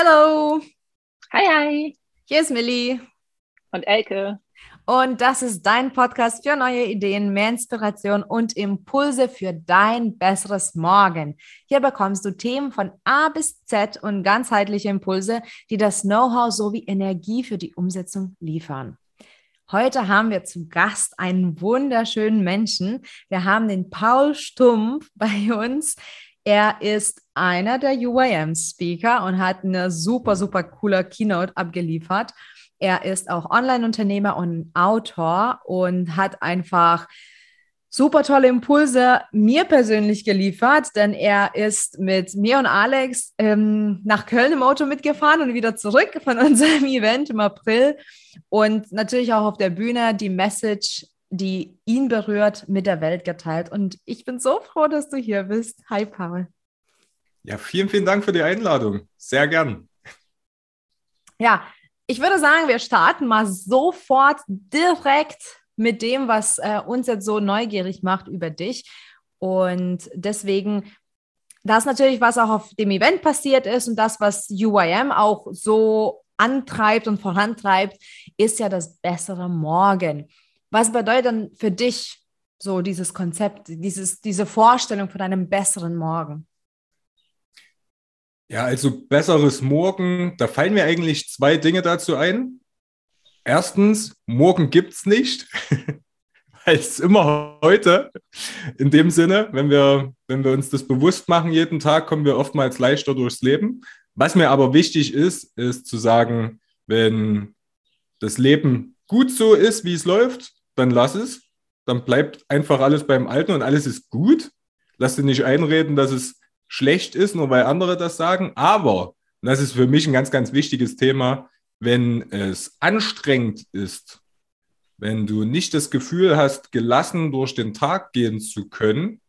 Hallo, Hi, hi. hier ist Millie Und Elke. und das ist dein Podcast für neue Ideen, mehr Inspiration und Impulse für dein besseres Morgen. Hier bekommst du Themen von A bis Z und ganzheitliche Impulse, die das Know-how sowie Energie für die Umsetzung liefern. Heute haben wir zu Gast einen wunderschönen Menschen. Wir haben den Paul Stumpf bei uns. Er ist einer der UAM-Speaker und hat eine super, super coole Keynote abgeliefert. Er ist auch Online-Unternehmer und Autor und hat einfach super tolle Impulse mir persönlich geliefert, denn er ist mit mir und Alex ähm, nach Köln im Auto mitgefahren und wieder zurück von unserem Event im April und natürlich auch auf der Bühne die Message, die ihn berührt, mit der Welt geteilt. Und ich bin so froh, dass du hier bist. Hi, Paul. Ja, vielen, vielen Dank für die Einladung. Sehr gern. Ja, ich würde sagen, wir starten mal sofort direkt mit dem, was äh, uns jetzt so neugierig macht über dich. Und deswegen, das natürlich, was auch auf dem Event passiert ist und das, was UIM auch so antreibt und vorantreibt, ist ja das bessere Morgen. Was bedeutet denn für dich so dieses Konzept, dieses, diese Vorstellung von einem besseren Morgen? Ja, also besseres Morgen, da fallen mir eigentlich zwei Dinge dazu ein. Erstens, morgen gibt's nicht, weil es immer heute. In dem Sinne, wenn wir, wenn wir uns das bewusst machen jeden Tag, kommen wir oftmals leichter durchs Leben. Was mir aber wichtig ist, ist zu sagen, wenn das Leben gut so ist, wie es läuft, dann lass es. Dann bleibt einfach alles beim Alten und alles ist gut. Lass dir nicht einreden, dass es schlecht ist, nur weil andere das sagen. Aber, und das ist für mich ein ganz, ganz wichtiges Thema, wenn es anstrengend ist, wenn du nicht das Gefühl hast, gelassen durch den Tag gehen zu können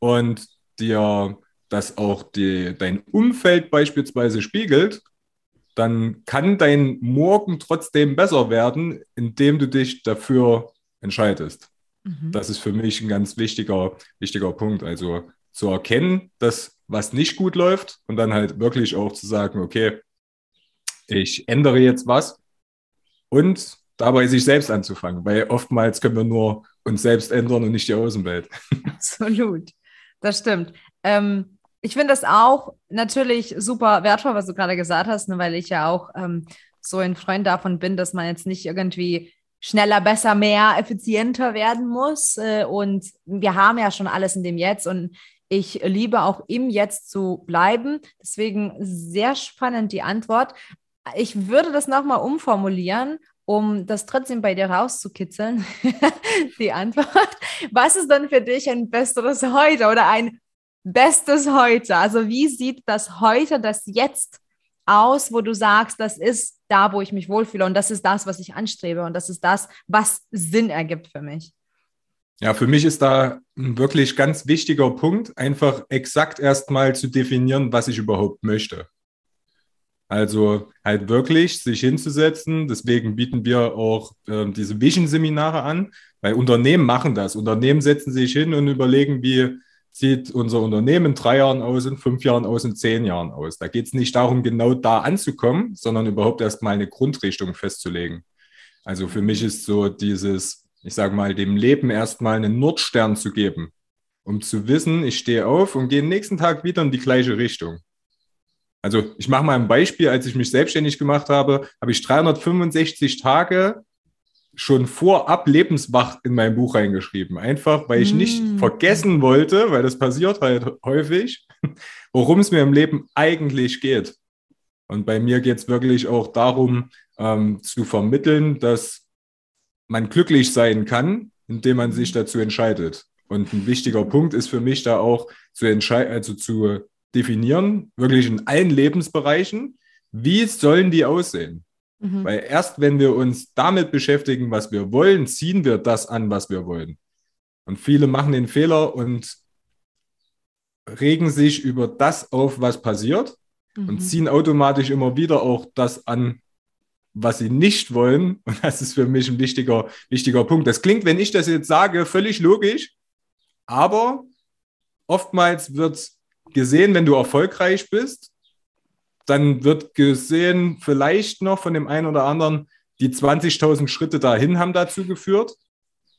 und dir das auch die, dein Umfeld beispielsweise spiegelt, dann kann dein Morgen trotzdem besser werden, indem du dich dafür entscheidest. Mhm. Das ist für mich ein ganz wichtiger, wichtiger Punkt. Also zu erkennen, dass was nicht gut läuft und dann halt wirklich auch zu sagen, okay, ich ändere jetzt was und dabei sich selbst anzufangen, weil oftmals können wir nur uns selbst ändern und nicht die Außenwelt. Absolut, das stimmt. Ähm, ich finde das auch natürlich super wertvoll, was du gerade gesagt hast, ne, weil ich ja auch ähm, so ein Freund davon bin, dass man jetzt nicht irgendwie schneller, besser, mehr, effizienter werden muss. Äh, und wir haben ja schon alles in dem Jetzt und ich liebe auch im Jetzt zu bleiben. Deswegen sehr spannend die Antwort. Ich würde das nochmal umformulieren, um das trotzdem bei dir rauszukitzeln. die Antwort. Was ist dann für dich ein besseres Heute oder ein bestes Heute? Also wie sieht das Heute, das Jetzt aus, wo du sagst, das ist da, wo ich mich wohlfühle und das ist das, was ich anstrebe und das ist das, was Sinn ergibt für mich? Ja, für mich ist da ein wirklich ganz wichtiger Punkt, einfach exakt erstmal zu definieren, was ich überhaupt möchte. Also halt wirklich sich hinzusetzen. Deswegen bieten wir auch äh, diese Vision-Seminare an, weil Unternehmen machen das. Unternehmen setzen sich hin und überlegen, wie sieht unser Unternehmen in drei Jahren aus, in fünf Jahren aus, in zehn Jahren aus. Da geht es nicht darum, genau da anzukommen, sondern überhaupt erstmal eine Grundrichtung festzulegen. Also für mich ist so dieses, ich sage mal, dem Leben erstmal einen Nordstern zu geben, um zu wissen, ich stehe auf und gehe nächsten Tag wieder in die gleiche Richtung. Also ich mache mal ein Beispiel, als ich mich selbstständig gemacht habe, habe ich 365 Tage schon vorab lebenswach in mein Buch reingeschrieben. Einfach, weil ich Mm. nicht vergessen wollte, weil das passiert halt häufig, worum es mir im Leben eigentlich geht. Und bei mir geht es wirklich auch darum, ähm, zu vermitteln, dass man glücklich sein kann, indem man sich dazu entscheidet. Und ein wichtiger Punkt ist für mich da auch zu entscheiden, also zu definieren, wirklich in allen Lebensbereichen, wie sollen die aussehen? Mhm. Weil erst wenn wir uns damit beschäftigen, was wir wollen, ziehen wir das an, was wir wollen. Und viele machen den Fehler und regen sich über das auf, was passiert und Mhm. ziehen automatisch immer wieder auch das an, was sie nicht wollen. Und das ist für mich ein wichtiger, wichtiger Punkt. Das klingt, wenn ich das jetzt sage, völlig logisch, aber oftmals wird gesehen, wenn du erfolgreich bist, dann wird gesehen, vielleicht noch von dem einen oder anderen, die 20.000 Schritte dahin haben dazu geführt.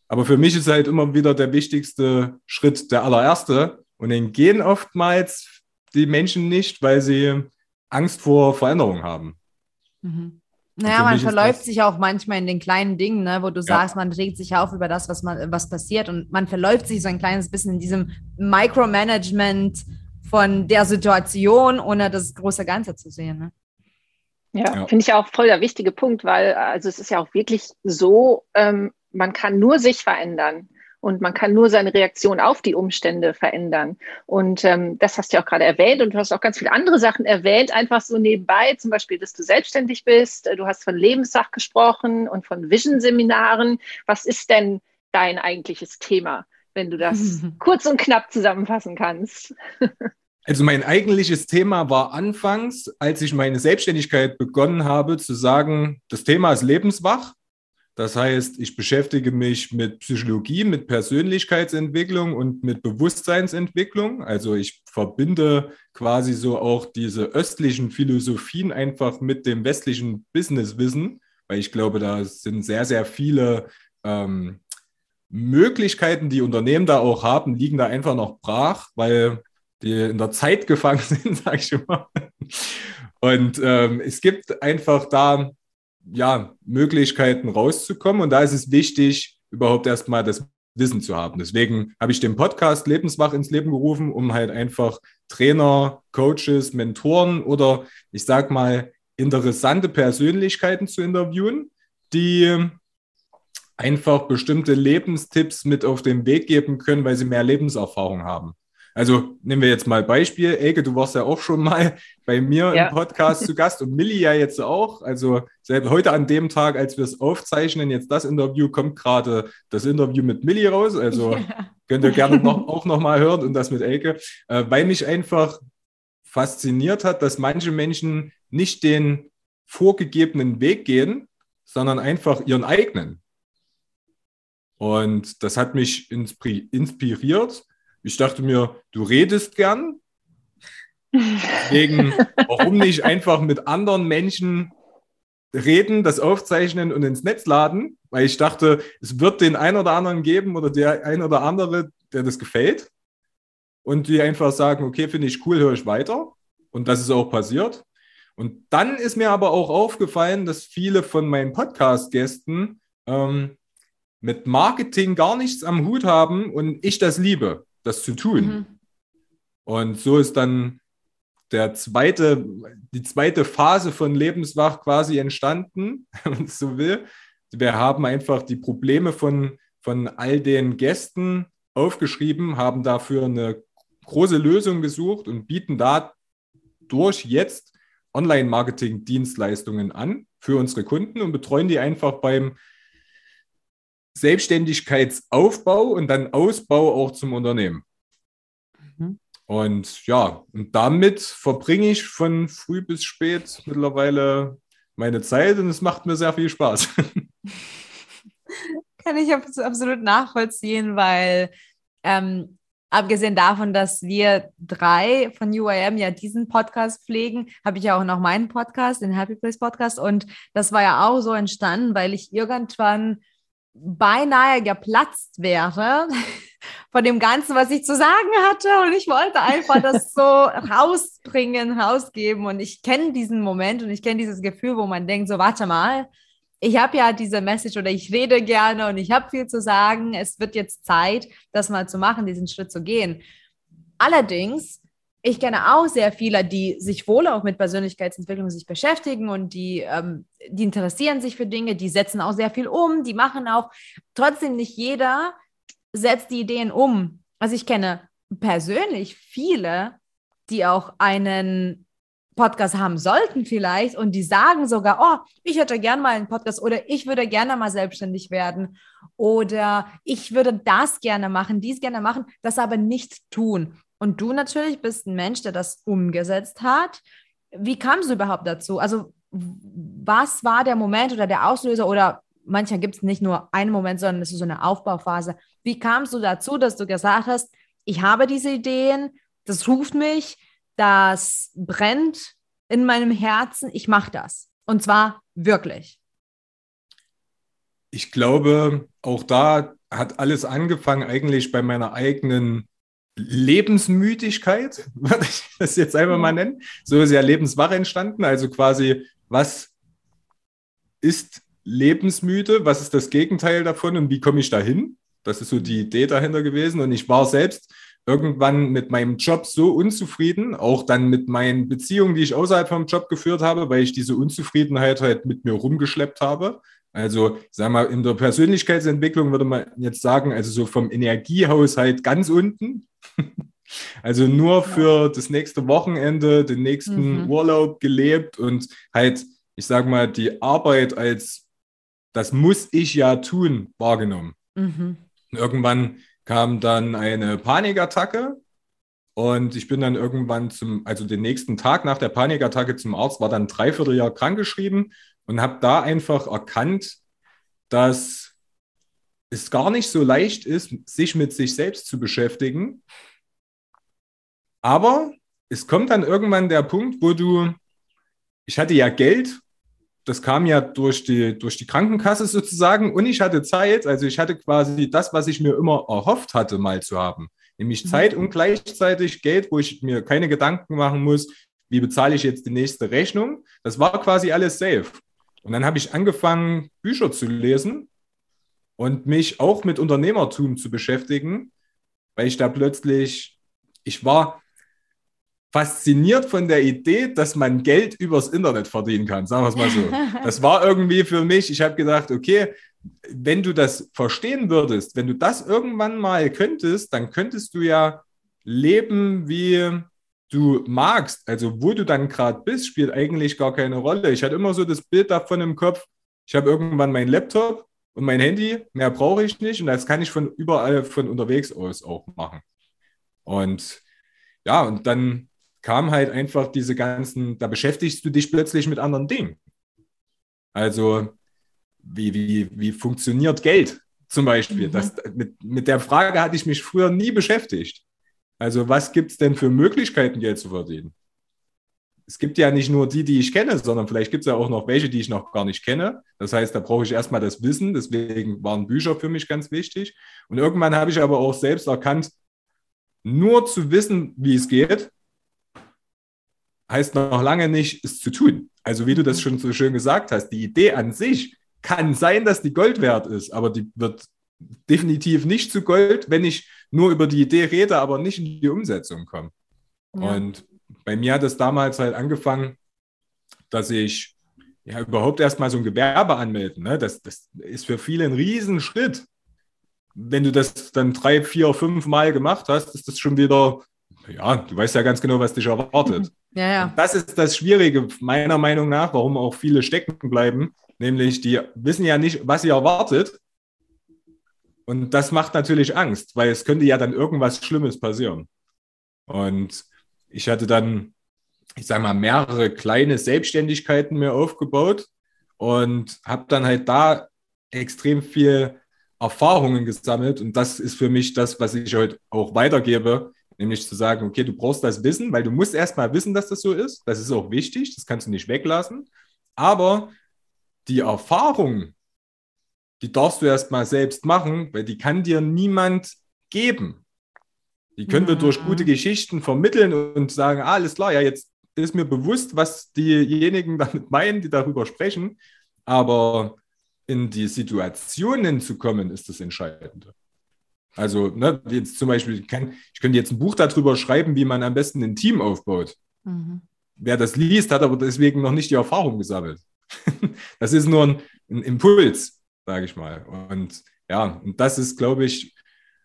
Aber für mich ist halt immer wieder der wichtigste Schritt der allererste. Und den gehen oftmals die Menschen nicht, weil sie Angst vor Veränderung haben. Mhm. Naja, man verläuft sich auch manchmal in den kleinen Dingen, ne, wo du ja. sagst, man regt sich auf über das, was, man, was passiert und man verläuft sich so ein kleines bisschen in diesem Micromanagement von der Situation, ohne das große Ganze zu sehen. Ne? Ja, ja. finde ich auch voll der wichtige Punkt, weil also es ist ja auch wirklich so, ähm, man kann nur sich verändern und man kann nur seine Reaktion auf die Umstände verändern. Und ähm, das hast du ja auch gerade erwähnt und du hast auch ganz viele andere Sachen erwähnt, einfach so nebenbei, zum Beispiel, dass du selbstständig bist. Du hast von Lebenssach gesprochen und von Vision-Seminaren. Was ist denn dein eigentliches Thema, wenn du das kurz und knapp zusammenfassen kannst? Also mein eigentliches Thema war anfangs, als ich meine Selbstständigkeit begonnen habe, zu sagen, das Thema ist lebenswach. Das heißt, ich beschäftige mich mit Psychologie, mit Persönlichkeitsentwicklung und mit Bewusstseinsentwicklung. Also ich verbinde quasi so auch diese östlichen Philosophien einfach mit dem westlichen Businesswissen, weil ich glaube, da sind sehr, sehr viele ähm, Möglichkeiten, die Unternehmen da auch haben, liegen da einfach noch brach, weil die in der Zeit gefangen sind, sage ich immer. Und ähm, es gibt einfach da ja, Möglichkeiten rauszukommen. Und da ist es wichtig, überhaupt erstmal das Wissen zu haben. Deswegen habe ich den Podcast Lebenswach ins Leben gerufen, um halt einfach Trainer, Coaches, Mentoren oder ich sag mal interessante Persönlichkeiten zu interviewen, die einfach bestimmte Lebenstipps mit auf den Weg geben können, weil sie mehr Lebenserfahrung haben. Also nehmen wir jetzt mal Beispiel. Elke, du warst ja auch schon mal bei mir ja. im Podcast zu Gast und Milli ja jetzt auch. Also heute an dem Tag, als wir es aufzeichnen, jetzt das Interview, kommt gerade das Interview mit Milli raus. Also ja. könnt ihr gerne noch, auch noch mal hören und das mit Elke, äh, weil mich einfach fasziniert hat, dass manche Menschen nicht den vorgegebenen Weg gehen, sondern einfach ihren eigenen. Und das hat mich inspiriert ich dachte mir, du redest gern. Deswegen, warum nicht einfach mit anderen Menschen reden, das aufzeichnen und ins Netz laden? Weil ich dachte, es wird den einen oder anderen geben oder der ein oder andere, der das gefällt. Und die einfach sagen, okay, finde ich cool, höre ich weiter. Und das ist auch passiert. Und dann ist mir aber auch aufgefallen, dass viele von meinen Podcast-Gästen ähm, mit Marketing gar nichts am Hut haben und ich das liebe das zu tun. Mhm. Und so ist dann der zweite, die zweite Phase von Lebenswach quasi entstanden, wenn man es so will. Wir haben einfach die Probleme von, von all den Gästen aufgeschrieben, haben dafür eine große Lösung gesucht und bieten dadurch jetzt Online-Marketing-Dienstleistungen an für unsere Kunden und betreuen die einfach beim Selbstständigkeitsaufbau und dann Ausbau auch zum Unternehmen. Mhm. Und ja, und damit verbringe ich von früh bis spät mittlerweile meine Zeit und es macht mir sehr viel Spaß. Kann ich absolut nachvollziehen, weil ähm, abgesehen davon, dass wir drei von UIM ja diesen Podcast pflegen, habe ich ja auch noch meinen Podcast, den Happy Place Podcast. Und das war ja auch so entstanden, weil ich irgendwann beinahe geplatzt wäre von dem Ganzen, was ich zu sagen hatte. Und ich wollte einfach das so rausbringen, rausgeben. Und ich kenne diesen Moment und ich kenne dieses Gefühl, wo man denkt, so, warte mal, ich habe ja diese Message oder ich rede gerne und ich habe viel zu sagen. Es wird jetzt Zeit, das mal zu machen, diesen Schritt zu gehen. Allerdings ich kenne auch sehr viele, die sich wohl auch mit Persönlichkeitsentwicklung sich beschäftigen und die, ähm, die interessieren sich für Dinge, die setzen auch sehr viel um, die machen auch, trotzdem nicht jeder setzt die Ideen um. Also ich kenne persönlich viele, die auch einen Podcast haben sollten vielleicht und die sagen sogar, oh, ich hätte gern mal einen Podcast oder ich würde gerne mal selbstständig werden oder ich würde das gerne machen, dies gerne machen, das aber nicht tun. Und du natürlich bist ein Mensch, der das umgesetzt hat. Wie kamst du überhaupt dazu? Also, was war der Moment oder der Auslöser oder manchmal gibt es nicht nur einen Moment, sondern es ist so eine Aufbauphase. Wie kamst du dazu, dass du gesagt hast, ich habe diese Ideen, das ruft mich, das brennt in meinem Herzen, ich mache das. Und zwar wirklich. Ich glaube, auch da hat alles angefangen eigentlich bei meiner eigenen Lebensmüdigkeit, würde ich das jetzt einfach mal nennen. So ist ja Lebenswache entstanden. Also quasi, was ist lebensmüde? Was ist das Gegenteil davon und wie komme ich dahin? Das ist so die Idee dahinter gewesen. Und ich war selbst irgendwann mit meinem Job so unzufrieden, auch dann mit meinen Beziehungen, die ich außerhalb vom Job geführt habe, weil ich diese Unzufriedenheit halt mit mir rumgeschleppt habe. Also, sag mal, in der Persönlichkeitsentwicklung würde man jetzt sagen, also so vom Energiehaushalt ganz unten. Also nur für das nächste Wochenende, den nächsten mhm. Urlaub gelebt und halt, ich sag mal, die Arbeit als das muss ich ja tun wahrgenommen. Mhm. Irgendwann kam dann eine Panikattacke und ich bin dann irgendwann zum, also den nächsten Tag nach der Panikattacke zum Arzt, war dann dreiviertel Jahr krankgeschrieben und habe da einfach erkannt, dass es gar nicht so leicht ist, sich mit sich selbst zu beschäftigen. Aber es kommt dann irgendwann der Punkt, wo du, ich hatte ja Geld, das kam ja durch die, durch die Krankenkasse sozusagen und ich hatte Zeit, also ich hatte quasi das, was ich mir immer erhofft hatte, mal zu haben. Nämlich mhm. Zeit und gleichzeitig Geld, wo ich mir keine Gedanken machen muss, wie bezahle ich jetzt die nächste Rechnung. Das war quasi alles safe. Und dann habe ich angefangen, Bücher zu lesen und mich auch mit Unternehmertum zu beschäftigen, weil ich da plötzlich, ich war fasziniert von der Idee, dass man Geld übers Internet verdienen kann, sagen wir es mal so. Das war irgendwie für mich, ich habe gedacht, okay, wenn du das verstehen würdest, wenn du das irgendwann mal könntest, dann könntest du ja leben wie du magst, also wo du dann gerade bist, spielt eigentlich gar keine Rolle. Ich hatte immer so das Bild davon im Kopf, ich habe irgendwann meinen Laptop und mein Handy, mehr brauche ich nicht und das kann ich von überall von unterwegs aus auch machen. Und ja, und dann kam halt einfach diese ganzen, da beschäftigst du dich plötzlich mit anderen Dingen. Also wie, wie, wie funktioniert Geld zum Beispiel? Mhm. Das, mit, mit der Frage hatte ich mich früher nie beschäftigt. Also was gibt es denn für Möglichkeiten, Geld zu verdienen? Es gibt ja nicht nur die, die ich kenne, sondern vielleicht gibt es ja auch noch welche, die ich noch gar nicht kenne. Das heißt, da brauche ich erstmal das Wissen. Deswegen waren Bücher für mich ganz wichtig. Und irgendwann habe ich aber auch selbst erkannt, nur zu wissen, wie es geht, heißt noch lange nicht, es zu tun. Also wie du das schon so schön gesagt hast, die Idee an sich kann sein, dass die Gold wert ist, aber die wird definitiv nicht zu Gold, wenn ich nur über die Idee rede, aber nicht in die Umsetzung komme. Ja. Und bei mir hat es damals halt angefangen, dass ich ja überhaupt erstmal so ein Gewerbe anmelden. Ne? Das, das ist für viele ein Riesenschritt. Wenn du das dann drei, vier, fünf Mal gemacht hast, ist das schon wieder, ja, du weißt ja ganz genau, was dich erwartet. Ja, ja. Das ist das Schwierige, meiner Meinung nach, warum auch viele stecken bleiben. Nämlich, die wissen ja nicht, was sie erwartet und das macht natürlich Angst, weil es könnte ja dann irgendwas Schlimmes passieren. Und ich hatte dann, ich sage mal, mehrere kleine Selbstständigkeiten mir aufgebaut und habe dann halt da extrem viel Erfahrungen gesammelt. Und das ist für mich das, was ich heute auch weitergebe, nämlich zu sagen, okay, du brauchst das Wissen, weil du musst erstmal wissen, dass das so ist. Das ist auch wichtig, das kannst du nicht weglassen. Aber die Erfahrung, die darfst du erst mal selbst machen, weil die kann dir niemand geben. Die können wir durch gute Geschichten vermitteln und sagen, ah, alles klar, ja, jetzt ist mir bewusst, was diejenigen damit meinen, die darüber sprechen. Aber in die Situationen zu kommen, ist das Entscheidende. Also, ne, jetzt zum Beispiel, ich, kann, ich könnte jetzt ein Buch darüber schreiben, wie man am besten ein Team aufbaut. Mhm. Wer das liest, hat aber deswegen noch nicht die Erfahrung gesammelt. das ist nur ein, ein Impuls sage ich mal. Und ja, und das ist, glaube ich,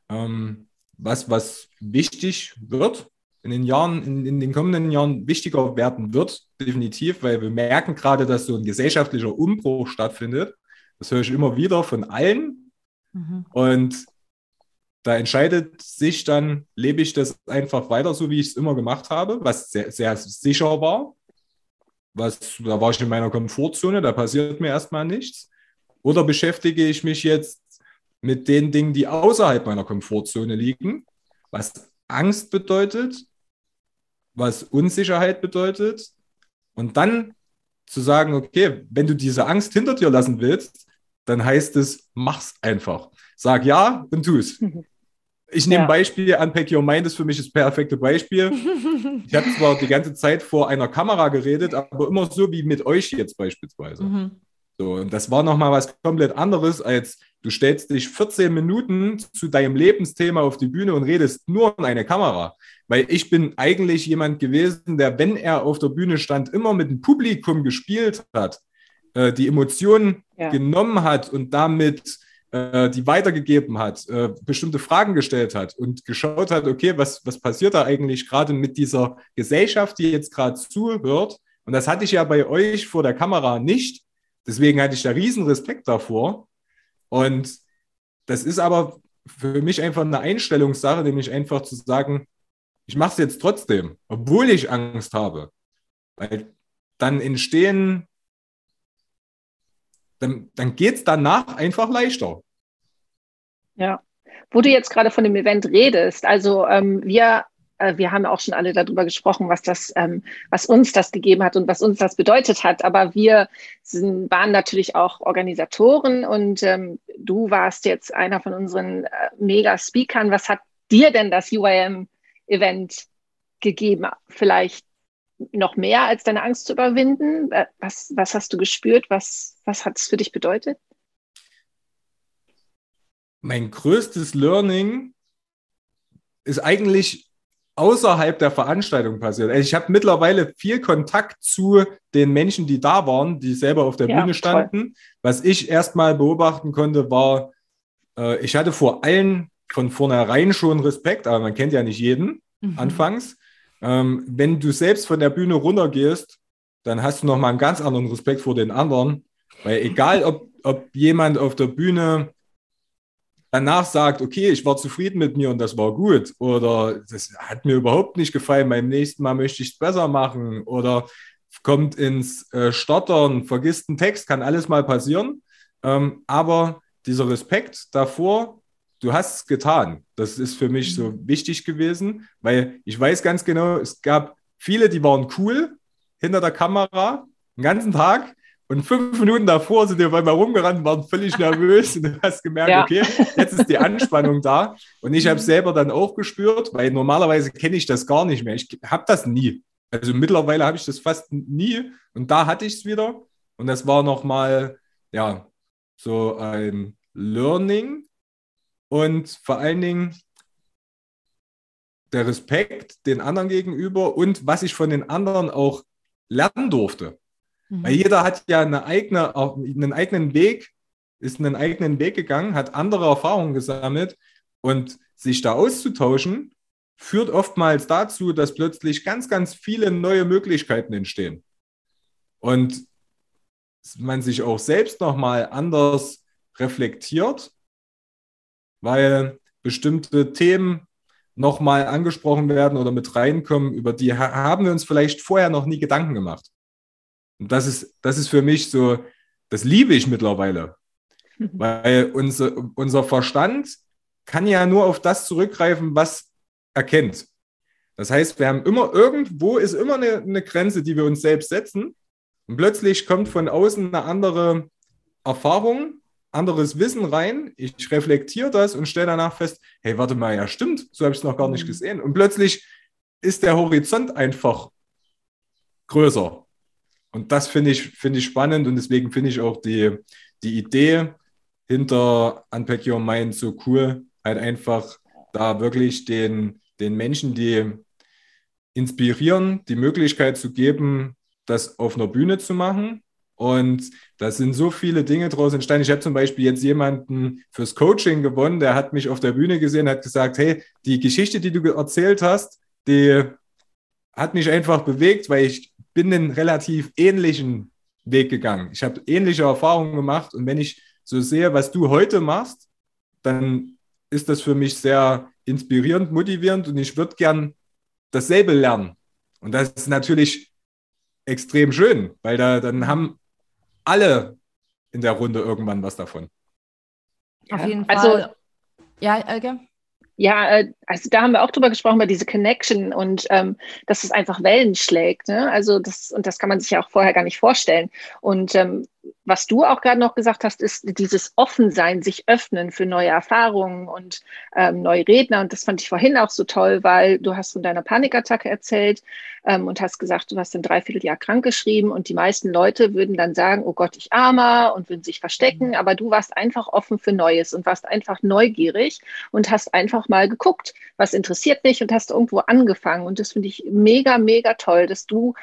ähm, was, was wichtig wird in den Jahren, in, in, den kommenden Jahren wichtiger werden wird, definitiv, weil wir merken gerade, dass so ein gesellschaftlicher Umbruch stattfindet. Das höre ich immer wieder von allen. Mhm. Und da entscheidet sich dann, lebe ich das einfach weiter, so wie ich es immer gemacht habe, was sehr, sehr sicher war. Was, da war ich in meiner Komfortzone, da passiert mir erstmal nichts. Oder beschäftige ich mich jetzt mit den Dingen, die außerhalb meiner Komfortzone liegen, was Angst bedeutet, was Unsicherheit bedeutet, Und dann zu sagen, okay, wenn du diese Angst hinter dir lassen willst, dann heißt es, mach's einfach. Sag ja und tu es. Ich nehme ja. Beispiel, Unpack Your Mind ist für mich das perfekte Beispiel. ich habe zwar die ganze Zeit vor einer Kamera geredet, aber immer so wie mit euch jetzt beispielsweise. Mhm. So, und das war nochmal was komplett anderes, als du stellst dich 14 Minuten zu deinem Lebensthema auf die Bühne und redest nur in eine Kamera. Weil ich bin eigentlich jemand gewesen, der, wenn er auf der Bühne stand, immer mit dem Publikum gespielt hat, äh, die Emotionen ja. genommen hat und damit äh, die weitergegeben hat, äh, bestimmte Fragen gestellt hat und geschaut hat, okay, was, was passiert da eigentlich gerade mit dieser Gesellschaft, die jetzt gerade zuhört. Und das hatte ich ja bei euch vor der Kamera nicht. Deswegen hatte ich da riesen Respekt davor. Und das ist aber für mich einfach eine Einstellungssache, nämlich einfach zu sagen, ich mache es jetzt trotzdem, obwohl ich Angst habe. Weil dann entstehen, dann, dann geht es danach einfach leichter. Ja, wo du jetzt gerade von dem Event redest, also ähm, wir äh, wir haben auch schon alle darüber gesprochen, was das, ähm, was uns das gegeben hat und was uns das bedeutet hat. Aber wir sind, waren natürlich auch Organisatoren und ähm, du warst jetzt einer von unseren äh, Mega-Speakern. Was hat dir denn das UIM-Event gegeben? Vielleicht noch mehr als deine Angst zu überwinden? Was, was hast du gespürt? Was, was hat es für dich bedeutet? Mein größtes Learning ist eigentlich außerhalb der Veranstaltung passiert. Also ich habe mittlerweile viel Kontakt zu den Menschen, die da waren, die selber auf der ja, Bühne standen. Toll. Was ich erstmal beobachten konnte, war, äh, ich hatte vor allen von vornherein schon Respekt, aber man kennt ja nicht jeden mhm. anfangs. Ähm, wenn du selbst von der Bühne runtergehst, dann hast du nochmal einen ganz anderen Respekt vor den anderen. Weil egal, ob, ob jemand auf der Bühne danach sagt, okay, ich war zufrieden mit mir und das war gut oder das hat mir überhaupt nicht gefallen, beim nächsten Mal möchte ich es besser machen oder kommt ins äh, Stottern, vergisst einen Text, kann alles mal passieren. Ähm, aber dieser Respekt davor, du hast es getan. Das ist für mich so mhm. wichtig gewesen, weil ich weiß ganz genau, es gab viele, die waren cool hinter der Kamera den ganzen Tag und fünf Minuten davor sind wir bei mir rumgerannt, waren völlig nervös und du hast gemerkt, ja. okay, jetzt ist die Anspannung da. Und ich habe es selber dann auch gespürt, weil normalerweise kenne ich das gar nicht mehr. Ich habe das nie. Also mittlerweile habe ich das fast nie und da hatte ich es wieder. Und das war nochmal, ja, so ein Learning und vor allen Dingen der Respekt den anderen gegenüber und was ich von den anderen auch lernen durfte. Mhm. Weil jeder hat ja eine eigene, einen eigenen Weg, ist einen eigenen Weg gegangen, hat andere Erfahrungen gesammelt und sich da auszutauschen, führt oftmals dazu, dass plötzlich ganz, ganz viele neue Möglichkeiten entstehen. Und man sich auch selbst nochmal anders reflektiert, weil bestimmte Themen nochmal angesprochen werden oder mit reinkommen, über die haben wir uns vielleicht vorher noch nie Gedanken gemacht. Und das ist, das ist für mich so, das liebe ich mittlerweile. Weil unser, unser Verstand kann ja nur auf das zurückgreifen, was er kennt. Das heißt, wir haben immer irgendwo ist immer eine, eine Grenze, die wir uns selbst setzen. Und plötzlich kommt von außen eine andere Erfahrung, anderes Wissen rein. Ich reflektiere das und stelle danach fest, hey, warte mal, ja, stimmt, so habe ich es noch gar nicht mhm. gesehen. Und plötzlich ist der Horizont einfach größer. Und das finde ich, find ich spannend und deswegen finde ich auch die, die Idee hinter Unpack Your Mind so cool, halt einfach da wirklich den, den Menschen, die inspirieren, die Möglichkeit zu geben, das auf einer Bühne zu machen. Und da sind so viele Dinge draus entstanden. Ich habe zum Beispiel jetzt jemanden fürs Coaching gewonnen, der hat mich auf der Bühne gesehen, hat gesagt, hey, die Geschichte, die du erzählt hast, die hat mich einfach bewegt, weil ich bin einen relativ ähnlichen Weg gegangen. Ich habe ähnliche Erfahrungen gemacht und wenn ich so sehe, was du heute machst, dann ist das für mich sehr inspirierend, motivierend und ich würde gern dasselbe lernen. Und das ist natürlich extrem schön, weil da dann haben alle in der Runde irgendwann was davon. Auf jeden also Fall. Also, ja, Elke? Ja, äh, also da haben wir auch drüber gesprochen, über diese Connection und ähm, dass es einfach Wellen schlägt. Ne? Also das, und das kann man sich ja auch vorher gar nicht vorstellen. Und ähm, was du auch gerade noch gesagt hast, ist dieses Offensein, sich öffnen für neue Erfahrungen und ähm, neue Redner. Und das fand ich vorhin auch so toll, weil du hast von deiner Panikattacke erzählt ähm, und hast gesagt, du hast ein Dreivierteljahr krank geschrieben und die meisten Leute würden dann sagen, oh Gott, ich armer und würden sich verstecken. Mhm. Aber du warst einfach offen für Neues und warst einfach neugierig und hast einfach mal geguckt, was interessiert mich und hast irgendwo angefangen. Und das finde ich mega, mega toll, dass du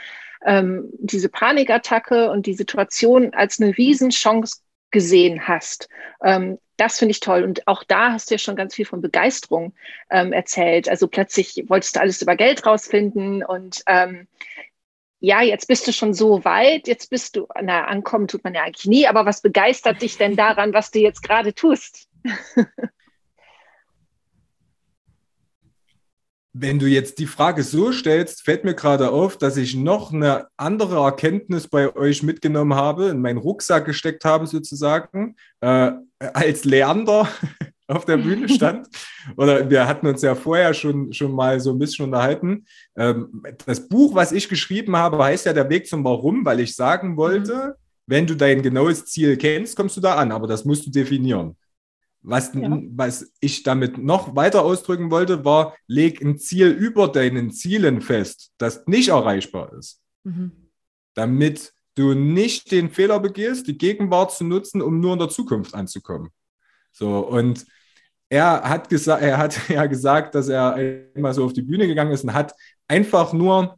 ähm, diese Panikattacke und die Situation als eine Riesenchance gesehen hast. Ähm, das finde ich toll. Und auch da hast du ja schon ganz viel von Begeisterung ähm, erzählt. Also plötzlich wolltest du alles über Geld rausfinden und ähm, ja, jetzt bist du schon so weit, jetzt bist du, na, ankommen tut man ja eigentlich nie, aber was begeistert dich denn daran, was du jetzt gerade tust? Wenn du jetzt die Frage so stellst, fällt mir gerade auf, dass ich noch eine andere Erkenntnis bei euch mitgenommen habe, in meinen Rucksack gesteckt habe sozusagen, äh, als Leander auf der Bühne stand. Oder wir hatten uns ja vorher schon, schon mal so ein bisschen unterhalten. Ähm, das Buch, was ich geschrieben habe, heißt ja Der Weg zum Warum, weil ich sagen wollte, mhm. wenn du dein genaues Ziel kennst, kommst du da an, aber das musst du definieren. Was, ja. was ich damit noch weiter ausdrücken wollte, war, leg ein Ziel über deinen Zielen fest, das nicht erreichbar ist. Mhm. Damit du nicht den Fehler begehst, die Gegenwart zu nutzen, um nur in der Zukunft anzukommen. So, und er hat, gesagt, er hat ja gesagt, dass er einmal so auf die Bühne gegangen ist und hat einfach nur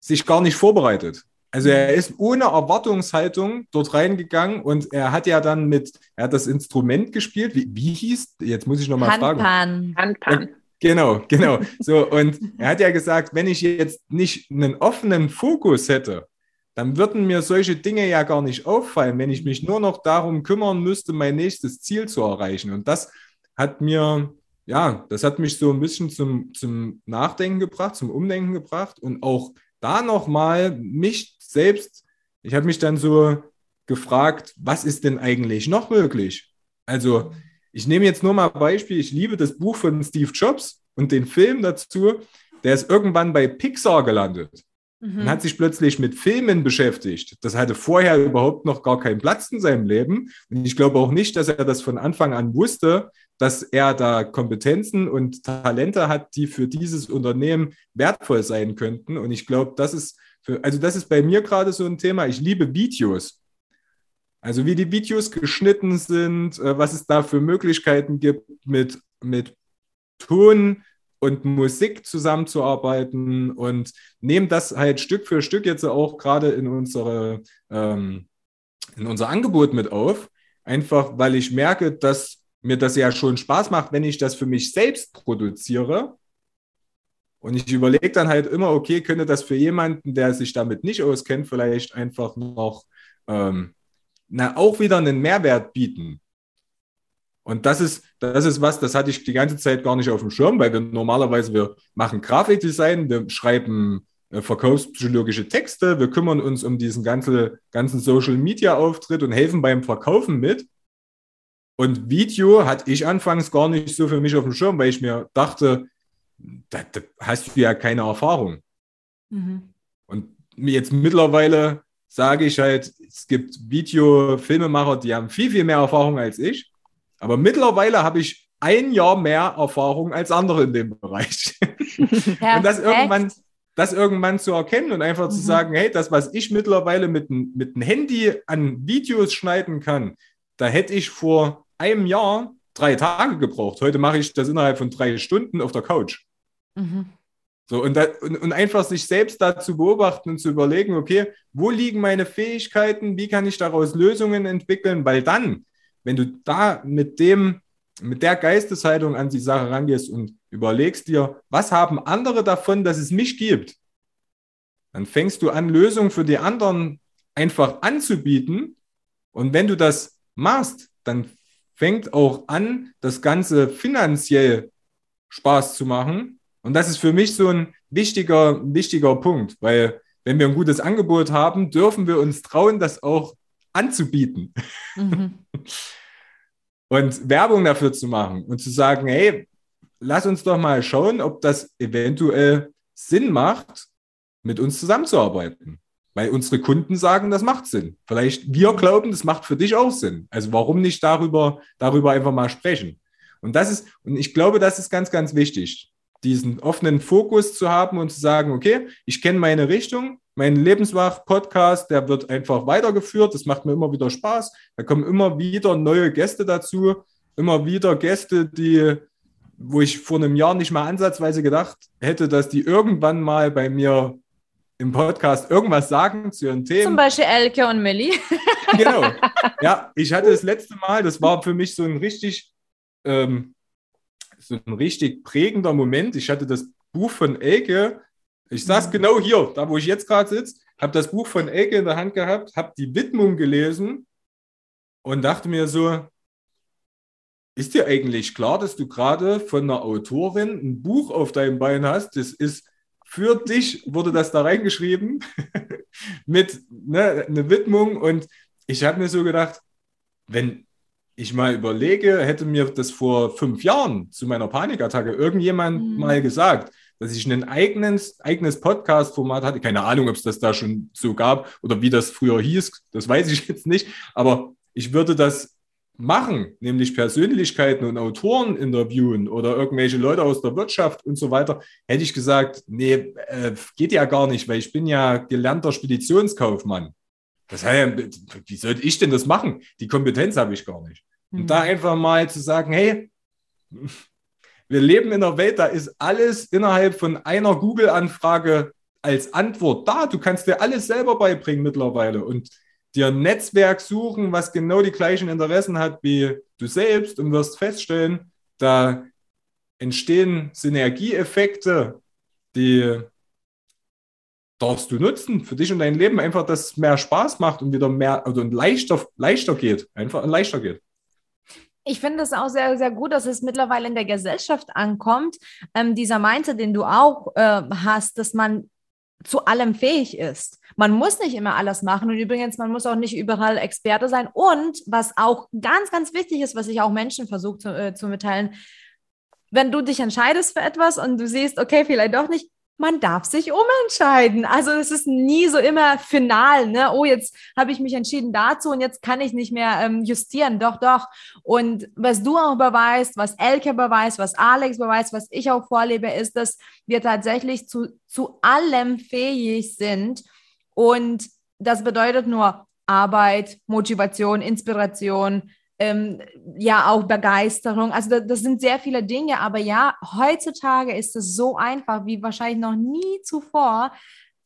sich gar nicht vorbereitet. Also er ist ohne Erwartungshaltung dort reingegangen und er hat ja dann mit, er hat das Instrument gespielt. Wie, wie hieß, jetzt muss ich nochmal fragen. Handpan. Handpan. Genau, genau. So, und er hat ja gesagt, wenn ich jetzt nicht einen offenen Fokus hätte, dann würden mir solche Dinge ja gar nicht auffallen, wenn ich mich nur noch darum kümmern müsste, mein nächstes Ziel zu erreichen. Und das hat mir, ja, das hat mich so ein bisschen zum, zum Nachdenken gebracht, zum Umdenken gebracht und auch da nochmal mich selbst, ich habe mich dann so gefragt, was ist denn eigentlich noch möglich? Also, ich nehme jetzt nur mal ein Beispiel. Ich liebe das Buch von Steve Jobs und den Film dazu. Der ist irgendwann bei Pixar gelandet mhm. und hat sich plötzlich mit Filmen beschäftigt. Das hatte vorher überhaupt noch gar keinen Platz in seinem Leben. Und ich glaube auch nicht, dass er das von Anfang an wusste, dass er da Kompetenzen und Talente hat, die für dieses Unternehmen wertvoll sein könnten. Und ich glaube, das ist für, also das ist bei mir gerade so ein Thema. Ich liebe Videos. Also wie die Videos geschnitten sind, äh, was es da für Möglichkeiten gibt, mit, mit Ton und Musik zusammenzuarbeiten und nehme das halt Stück für Stück jetzt auch gerade in unsere ähm, in unser Angebot mit auf. Einfach weil ich merke, dass mir das ja schon Spaß macht, wenn ich das für mich selbst produziere und ich überlege dann halt immer, okay, könnte das für jemanden, der sich damit nicht auskennt, vielleicht einfach noch ähm, na, auch wieder einen Mehrwert bieten. Und das ist, das ist was, das hatte ich die ganze Zeit gar nicht auf dem Schirm, weil wir normalerweise, wir machen Grafikdesign, wir schreiben äh, verkaufspsychologische Texte, wir kümmern uns um diesen ganzen, ganzen Social-Media-Auftritt und helfen beim Verkaufen mit. Und Video hatte ich anfangs gar nicht so für mich auf dem Schirm, weil ich mir dachte, da, da hast du ja keine Erfahrung. Mhm. Und jetzt mittlerweile sage ich halt, es gibt Video-Filmemacher, die haben viel, viel mehr Erfahrung als ich. Aber mittlerweile habe ich ein Jahr mehr Erfahrung als andere in dem Bereich. und das irgendwann, das irgendwann zu erkennen und einfach mhm. zu sagen, hey, das, was ich mittlerweile mit, mit dem Handy an Videos schneiden kann, da hätte ich vor einem Jahr drei Tage gebraucht. Heute mache ich das innerhalb von drei Stunden auf der Couch. Mhm. So, und, da, und, und, einfach sich selbst da zu beobachten und zu überlegen, okay, wo liegen meine Fähigkeiten, wie kann ich daraus Lösungen entwickeln, weil dann, wenn du da mit dem, mit der Geisteshaltung an die Sache rangehst und überlegst dir, was haben andere davon, dass es mich gibt, dann fängst du an, Lösungen für die anderen einfach anzubieten. Und wenn du das machst, dann fängt auch an, das Ganze finanziell Spaß zu machen und das ist für mich so ein wichtiger, wichtiger Punkt, weil wenn wir ein gutes Angebot haben, dürfen wir uns trauen, das auch anzubieten. Mhm. und Werbung dafür zu machen und zu sagen, hey, lass uns doch mal schauen, ob das eventuell Sinn macht, mit uns zusammenzuarbeiten. Weil unsere Kunden sagen, das macht Sinn. Vielleicht wir glauben, das macht für dich auch Sinn. Also warum nicht darüber, darüber einfach mal sprechen? Und das ist, und ich glaube, das ist ganz, ganz wichtig, diesen offenen Fokus zu haben und zu sagen, okay, ich kenne meine Richtung, mein Lebenswach-Podcast, der wird einfach weitergeführt. Das macht mir immer wieder Spaß. Da kommen immer wieder neue Gäste dazu, immer wieder Gäste, die, wo ich vor einem Jahr nicht mal ansatzweise gedacht hätte, dass die irgendwann mal bei mir im Podcast irgendwas sagen zu ihren Themen. Zum Beispiel Elke und Millie. genau. Ja, ich hatte das letzte Mal, das war für mich so ein richtig, ähm, so ein richtig prägender Moment. Ich hatte das Buch von Elke, ich saß mhm. genau hier, da wo ich jetzt gerade sitze, habe das Buch von Elke in der Hand gehabt, habe die Widmung gelesen und dachte mir so, ist dir eigentlich klar, dass du gerade von einer Autorin ein Buch auf deinem Bein hast? Das ist für dich wurde das da reingeschrieben mit ne, eine Widmung. Und ich habe mir so gedacht, wenn ich mal überlege, hätte mir das vor fünf Jahren zu meiner Panikattacke irgendjemand mhm. mal gesagt, dass ich ein eigenes, eigenes Podcast-Format hatte. Keine Ahnung, ob es das da schon so gab oder wie das früher hieß. Das weiß ich jetzt nicht. Aber ich würde das machen, nämlich Persönlichkeiten und Autoren interviewen oder irgendwelche Leute aus der Wirtschaft und so weiter, hätte ich gesagt, nee, äh, geht ja gar nicht, weil ich bin ja gelernter Speditionskaufmann. Das heißt, wie sollte ich denn das machen? Die Kompetenz habe ich gar nicht. Mhm. Und da einfach mal zu sagen, hey, wir leben in einer Welt, da ist alles innerhalb von einer Google-Anfrage als Antwort da. Du kannst dir alles selber beibringen mittlerweile. Und dir ein Netzwerk suchen, was genau die gleichen Interessen hat wie du selbst und wirst feststellen, da entstehen Synergieeffekte, die darfst du nutzen für dich und dein Leben, einfach, dass es mehr Spaß macht und wieder mehr also leichter, leichter geht, einfach leichter geht. Ich finde es auch sehr, sehr gut, dass es mittlerweile in der Gesellschaft ankommt. Ähm, dieser Mindset, den du auch äh, hast, dass man zu allem fähig ist. Man muss nicht immer alles machen und übrigens, man muss auch nicht überall Experte sein. Und was auch ganz, ganz wichtig ist, was ich auch Menschen versuche zu, äh, zu mitteilen, wenn du dich entscheidest für etwas und du siehst, okay, vielleicht doch nicht, man darf sich umentscheiden. Also es ist nie so immer final, ne? Oh, jetzt habe ich mich entschieden dazu und jetzt kann ich nicht mehr ähm, justieren. Doch, doch. Und was du auch beweist, was Elke beweist, was Alex beweist, was ich auch vorlebe, ist, dass wir tatsächlich zu, zu allem fähig sind. Und das bedeutet nur Arbeit, Motivation, Inspiration, ähm, ja auch Begeisterung. Also das, das, sind sehr viele Dinge, aber ja, heutzutage ist es so einfach wie wahrscheinlich noch nie zuvor,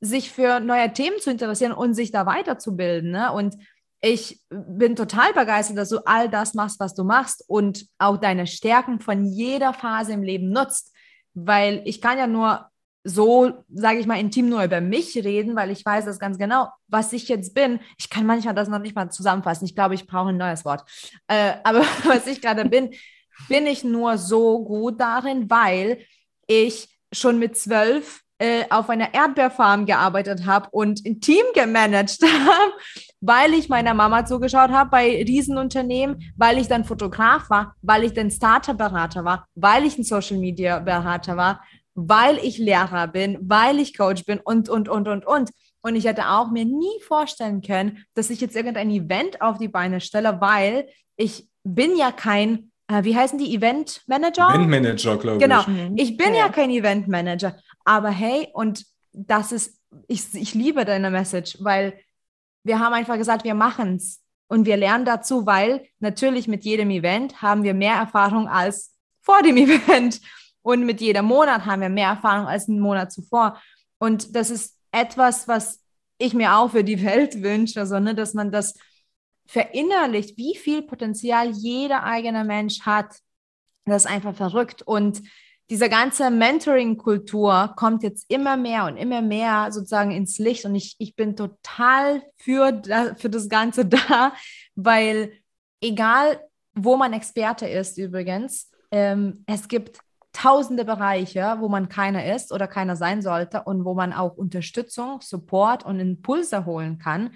sich für neue Themen zu interessieren und sich da weiterzubilden. Ne? Und ich bin total begeistert, dass du all das machst, was du machst und auch deine Stärken von jeder Phase im Leben nutzt, weil ich kann ja nur so, sage ich mal, intim nur über mich reden, weil ich weiß das ganz genau, was ich jetzt bin. Ich kann manchmal das noch nicht mal zusammenfassen. Ich glaube, ich brauche ein neues Wort. Äh, aber was ich gerade bin, bin ich nur so gut darin, weil ich schon mit zwölf äh, auf einer Erdbeerfarm gearbeitet habe und ein Team gemanagt habe, weil ich meiner Mama zugeschaut habe bei Riesenunternehmen, weil ich dann Fotograf war, weil ich dann Startup-Berater war, weil ich ein Social-Media-Berater war, weil ich Lehrer bin, weil ich Coach bin und, und, und, und, und. Und ich hätte auch mir nie vorstellen können, dass ich jetzt irgendein Event auf die Beine stelle, weil ich bin ja kein, äh, wie heißen die, Event Manager? Event Manager, glaube genau. ich. Genau. Ich bin ja. ja kein Event Manager. Aber hey, und das ist, ich, ich liebe deine Message, weil wir haben einfach gesagt, wir machen es. Und wir lernen dazu, weil natürlich mit jedem Event haben wir mehr Erfahrung als vor dem Event. Und mit jedem Monat haben wir mehr Erfahrung als einen Monat zuvor. Und das ist etwas, was ich mir auch für die Welt wünsche, also, ne, dass man das verinnerlicht, wie viel Potenzial jeder eigene Mensch hat. Das ist einfach verrückt. Und diese ganze Mentoring-Kultur kommt jetzt immer mehr und immer mehr sozusagen ins Licht. Und ich, ich bin total für, für das Ganze da, weil egal, wo man Experte ist übrigens, ähm, es gibt tausende Bereiche, wo man keiner ist oder keiner sein sollte und wo man auch Unterstützung, Support und Impulse holen kann.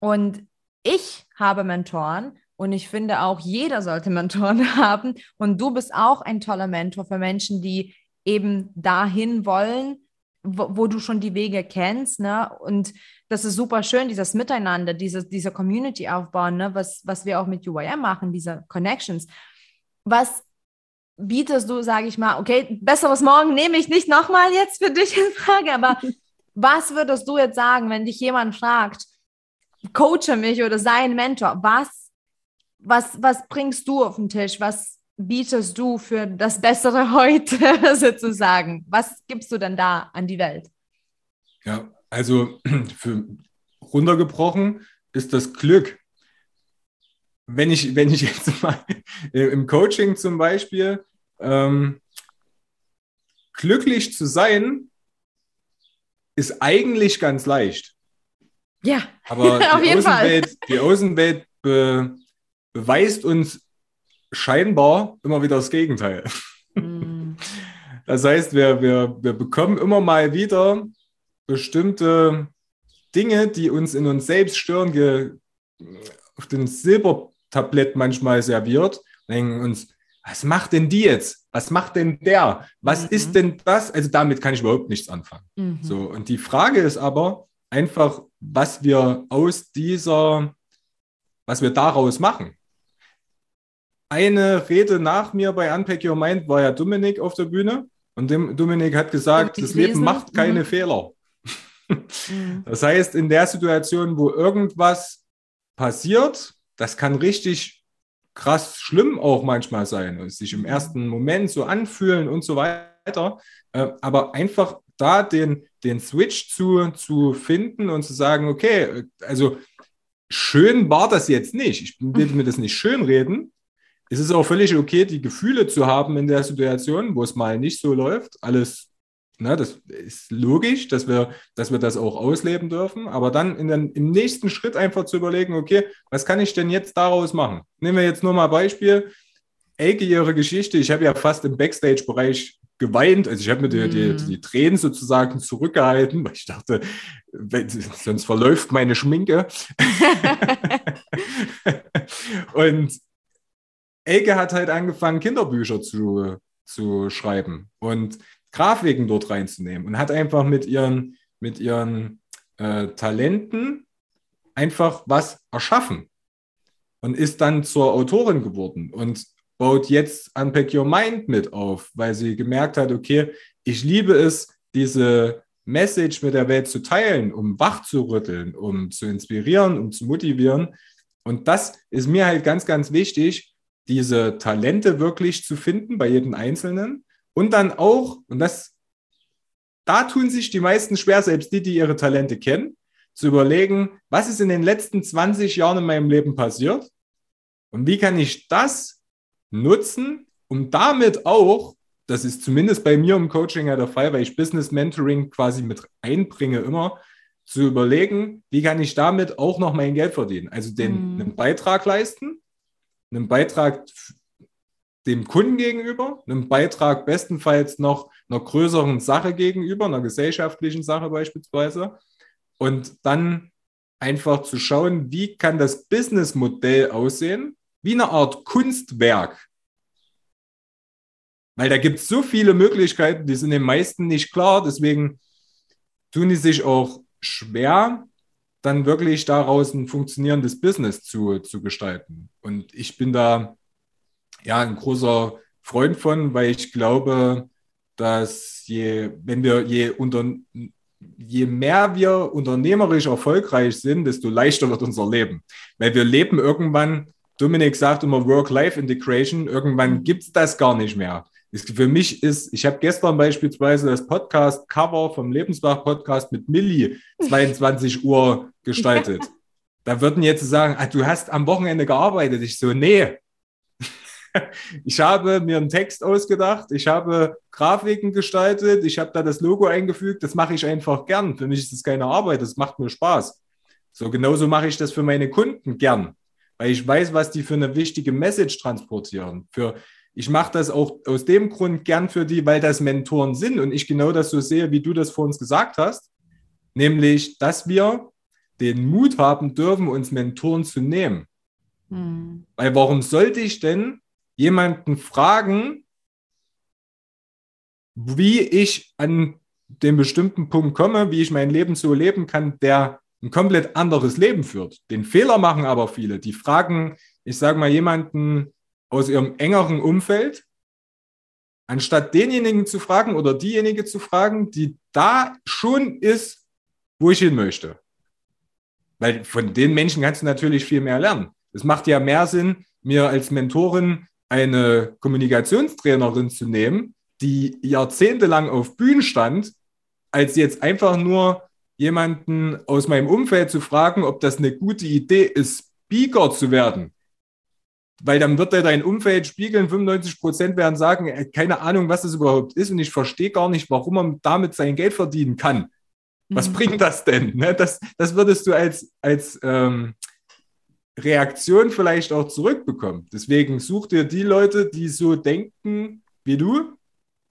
Und ich habe Mentoren Und ich finde auch, jeder sollte Mentoren haben. Und du bist auch ein toller Mentor für Menschen, die eben dahin wollen, wo, wo du schon die Wege kennst. Ne? Und das ist super schön, dieses Miteinander, diese, diese Community aufbauen, ne? was, was wir auch mit UIM machen, diese Connections. Was bietest du, sage ich mal, okay, besseres Morgen nehme ich nicht nochmal jetzt für dich in Frage, aber was würdest du jetzt sagen, wenn dich jemand fragt, coache mich oder sei ein Mentor, was, was, was bringst du auf den Tisch? Was bietest du für das bessere heute sozusagen? Was gibst du denn da an die Welt? Ja, also für runtergebrochen ist das Glück. Wenn ich, wenn ich jetzt mal im Coaching zum Beispiel ähm, glücklich zu sein, ist eigentlich ganz leicht. Ja, aber die, Außenwelt, die Außenwelt be, beweist uns scheinbar immer wieder das Gegenteil. Mm. Das heißt, wir, wir, wir bekommen immer mal wieder bestimmte Dinge, die uns in uns selbst stören, auf dem Silbertablett manchmal serviert denken uns, was macht denn die jetzt? Was macht denn der? Was mhm. ist denn das? Also damit kann ich überhaupt nichts anfangen. Mhm. So, und die Frage ist aber einfach, was wir aus dieser, was wir daraus machen. Eine Rede nach mir bei Unpack Your Mind war ja Dominik auf der Bühne und dem, Dominik hat gesagt, das Leben macht keine mhm. Fehler. Mhm. Das heißt, in der Situation, wo irgendwas passiert, das kann richtig krass schlimm auch manchmal sein und sich im mhm. ersten Moment so anfühlen und so weiter. Äh, aber einfach da den, den Switch zu, zu finden und zu sagen, okay, also schön war das jetzt nicht. Ich will mir das nicht schön reden. Es ist auch völlig okay, die Gefühle zu haben in der Situation, wo es mal nicht so läuft. Alles Ne, das ist logisch, dass wir, dass wir das auch ausleben dürfen, aber dann in den, im nächsten Schritt einfach zu überlegen, okay, was kann ich denn jetzt daraus machen? Nehmen wir jetzt nur mal Beispiel. Elke, ihre Geschichte, ich habe ja fast im Backstage-Bereich geweint, also ich habe mir die, die, mhm. die, Tränen sozusagen zurückgehalten, weil ich dachte, sonst verläuft meine Schminke. Und Elke hat halt angefangen, Kinderbücher zu, zu schreiben. Und Grafiken dort reinzunehmen und hat einfach mit ihren, mit ihren äh, Talenten einfach was erschaffen und ist dann zur Autorin geworden und baut jetzt Unpack Your Mind mit auf, weil sie gemerkt hat, okay, ich liebe es, diese Message mit der Welt zu teilen, um wach zu rütteln, um zu inspirieren, um zu motivieren. Und das ist mir halt ganz, ganz wichtig, diese Talente wirklich zu finden bei jedem Einzelnen und dann auch, und das, da tun sich die meisten schwer, selbst die, die ihre Talente kennen, zu überlegen, was ist in den letzten 20 Jahren in meinem Leben passiert und wie kann ich das nutzen, um damit auch, das ist zumindest bei mir im Coaching ja der Fall, weil ich Business Mentoring quasi mit einbringe immer, zu überlegen, wie kann ich damit auch noch mein Geld verdienen. Also den, mhm. einen Beitrag leisten, einen Beitrag dem Kunden gegenüber, einem Beitrag bestenfalls noch einer größeren Sache gegenüber, einer gesellschaftlichen Sache beispielsweise. Und dann einfach zu schauen, wie kann das Businessmodell aussehen, wie eine Art Kunstwerk. Weil da gibt es so viele Möglichkeiten, die sind den meisten nicht klar. Deswegen tun die sich auch schwer, dann wirklich daraus ein funktionierendes Business zu, zu gestalten. Und ich bin da ja ein großer Freund von, weil ich glaube, dass je, wenn wir je unter, je mehr wir unternehmerisch erfolgreich sind, desto leichter wird unser Leben. Weil wir leben irgendwann, Dominik sagt immer Work-Life-Integration, irgendwann mhm. gibt es das gar nicht mehr. Für mich ist, ich habe gestern beispielsweise das Podcast-Cover vom Lebenswach-Podcast mit Milli 22 Uhr gestaltet. Da würden jetzt sagen, ah, du hast am Wochenende gearbeitet. Ich so, nee, ich habe mir einen Text ausgedacht, ich habe Grafiken gestaltet, ich habe da das Logo eingefügt, das mache ich einfach gern. Für mich ist das keine Arbeit, das macht mir Spaß. So genauso mache ich das für meine Kunden gern, weil ich weiß, was die für eine wichtige Message transportieren. Für, ich mache das auch aus dem Grund gern für die, weil das Mentoren sind und ich genau das so sehe, wie du das vor uns gesagt hast, nämlich, dass wir den Mut haben dürfen, uns Mentoren zu nehmen. Hm. Weil warum sollte ich denn jemanden fragen, wie ich an den bestimmten Punkt komme, wie ich mein Leben so leben kann, der ein komplett anderes Leben führt. Den Fehler machen aber viele. Die fragen, ich sage mal, jemanden aus ihrem engeren Umfeld, anstatt denjenigen zu fragen oder diejenige zu fragen, die da schon ist, wo ich hin möchte. Weil von den Menschen kannst du natürlich viel mehr lernen. Es macht ja mehr Sinn, mir als Mentorin eine Kommunikationstrainerin zu nehmen, die jahrzehntelang auf Bühnen stand, als jetzt einfach nur jemanden aus meinem Umfeld zu fragen, ob das eine gute Idee ist, Speaker zu werden. Weil dann wird er dein Umfeld spiegeln, 95 Prozent werden sagen, keine Ahnung, was das überhaupt ist und ich verstehe gar nicht, warum man damit sein Geld verdienen kann. Was mhm. bringt das denn? Ne, das, das würdest du als, als ähm, Reaktion vielleicht auch zurückbekommen. Deswegen such dir die Leute, die so denken wie du,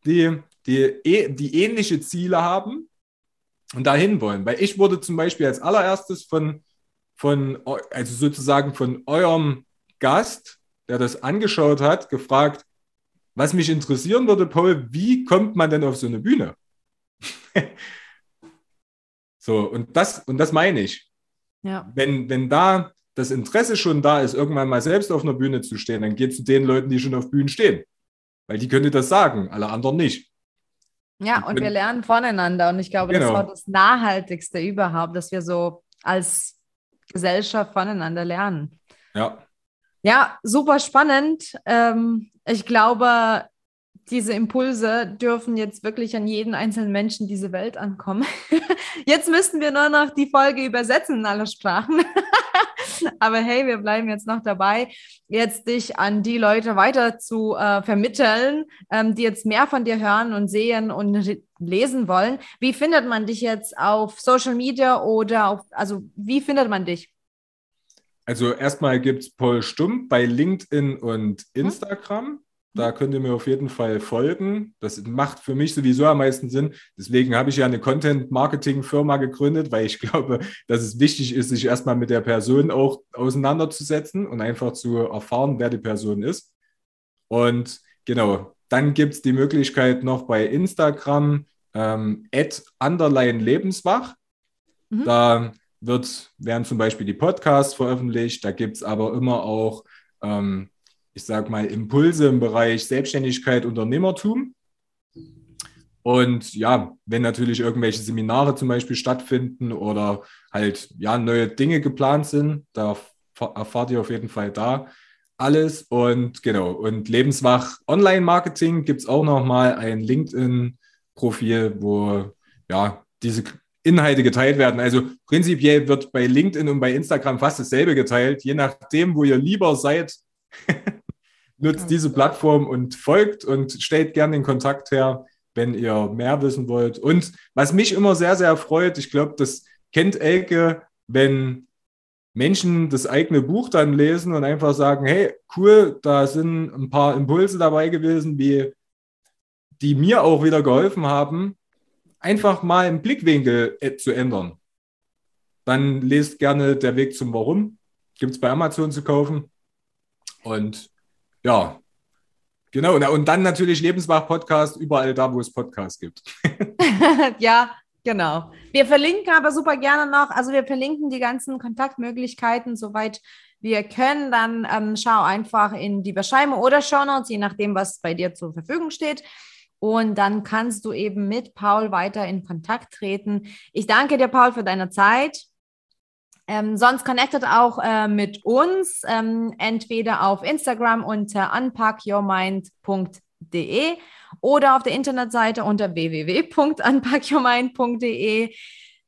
die, die, eh, die ähnliche Ziele haben und dahin wollen. Weil ich wurde zum Beispiel als allererstes von, von also sozusagen von eurem Gast, der das angeschaut hat, gefragt, was mich interessieren würde, Paul, wie kommt man denn auf so eine Bühne? so, und das, und das meine ich. Ja. Wenn, wenn da das Interesse schon da ist, irgendwann mal selbst auf einer Bühne zu stehen, dann geht zu den Leuten, die schon auf Bühnen stehen. Weil die können das sagen, alle anderen nicht. Ja, und wir lernen voneinander. Und ich glaube, genau. das war das Nachhaltigste überhaupt, dass wir so als Gesellschaft voneinander lernen. Ja. Ja, super spannend. Ähm, ich glaube, diese Impulse dürfen jetzt wirklich an jeden einzelnen Menschen diese Welt ankommen. jetzt müssten wir nur noch die Folge übersetzen in alle Sprachen. Aber hey, wir bleiben jetzt noch dabei, jetzt dich an die Leute weiter zu äh, vermitteln, ähm, die jetzt mehr von dir hören und sehen und lesen wollen. Wie findet man dich jetzt auf Social Media oder auf, also wie findet man dich? Also erstmal gibt es Paul Stumpf bei LinkedIn und hm? Instagram. Hm? Da könnt ihr mir auf jeden Fall folgen. Das macht für mich sowieso am meisten Sinn. Deswegen habe ich ja eine Content-Marketing-Firma gegründet, weil ich glaube, dass es wichtig ist, sich erstmal mit der Person auch auseinanderzusetzen und einfach zu erfahren, wer die Person ist. Und genau, dann gibt es die Möglichkeit noch bei Instagram, ähm, underline lebenswach. Mhm. Da wird, werden zum Beispiel die Podcasts veröffentlicht. Da gibt es aber immer auch ähm, ich sage mal, Impulse im Bereich Selbstständigkeit, Unternehmertum. Und ja, wenn natürlich irgendwelche Seminare zum Beispiel stattfinden oder halt ja neue Dinge geplant sind, da erfahrt ihr auf jeden Fall da alles. Und genau, und Lebenswach Online-Marketing gibt es auch nochmal ein LinkedIn-Profil, wo ja diese Inhalte geteilt werden. Also prinzipiell wird bei LinkedIn und bei Instagram fast dasselbe geteilt, je nachdem, wo ihr lieber seid. nutzt diese Plattform und folgt und stellt gerne den Kontakt her, wenn ihr mehr wissen wollt. Und was mich immer sehr, sehr freut, ich glaube, das kennt Elke, wenn Menschen das eigene Buch dann lesen und einfach sagen, hey, cool, da sind ein paar Impulse dabei gewesen, wie, die mir auch wieder geholfen haben, einfach mal im Blickwinkel äh, zu ändern. Dann lest gerne Der Weg zum Warum. Gibt es bei Amazon zu kaufen. Und ja, genau. Und dann natürlich Lebenswach-Podcast überall da, wo es Podcasts gibt. ja, genau. Wir verlinken aber super gerne noch, also wir verlinken die ganzen Kontaktmöglichkeiten, soweit wir können. Dann ähm, schau einfach in die Beschreibung oder Show Notes, je nachdem, was bei dir zur Verfügung steht. Und dann kannst du eben mit Paul weiter in Kontakt treten. Ich danke dir, Paul, für deine Zeit. Ähm, sonst connectet auch äh, mit uns, ähm, entweder auf Instagram unter unpackyourmind.de oder auf der Internetseite unter www.unpackyourmind.de.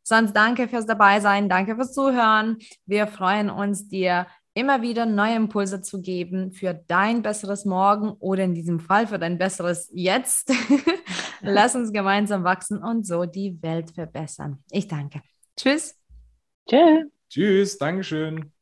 Sonst danke fürs Dabeisein, danke fürs Zuhören. Wir freuen uns, dir immer wieder neue Impulse zu geben für dein besseres Morgen oder in diesem Fall für dein besseres Jetzt. Lass uns gemeinsam wachsen und so die Welt verbessern. Ich danke. Tschüss. Tschüss. Tschüss, Dankeschön.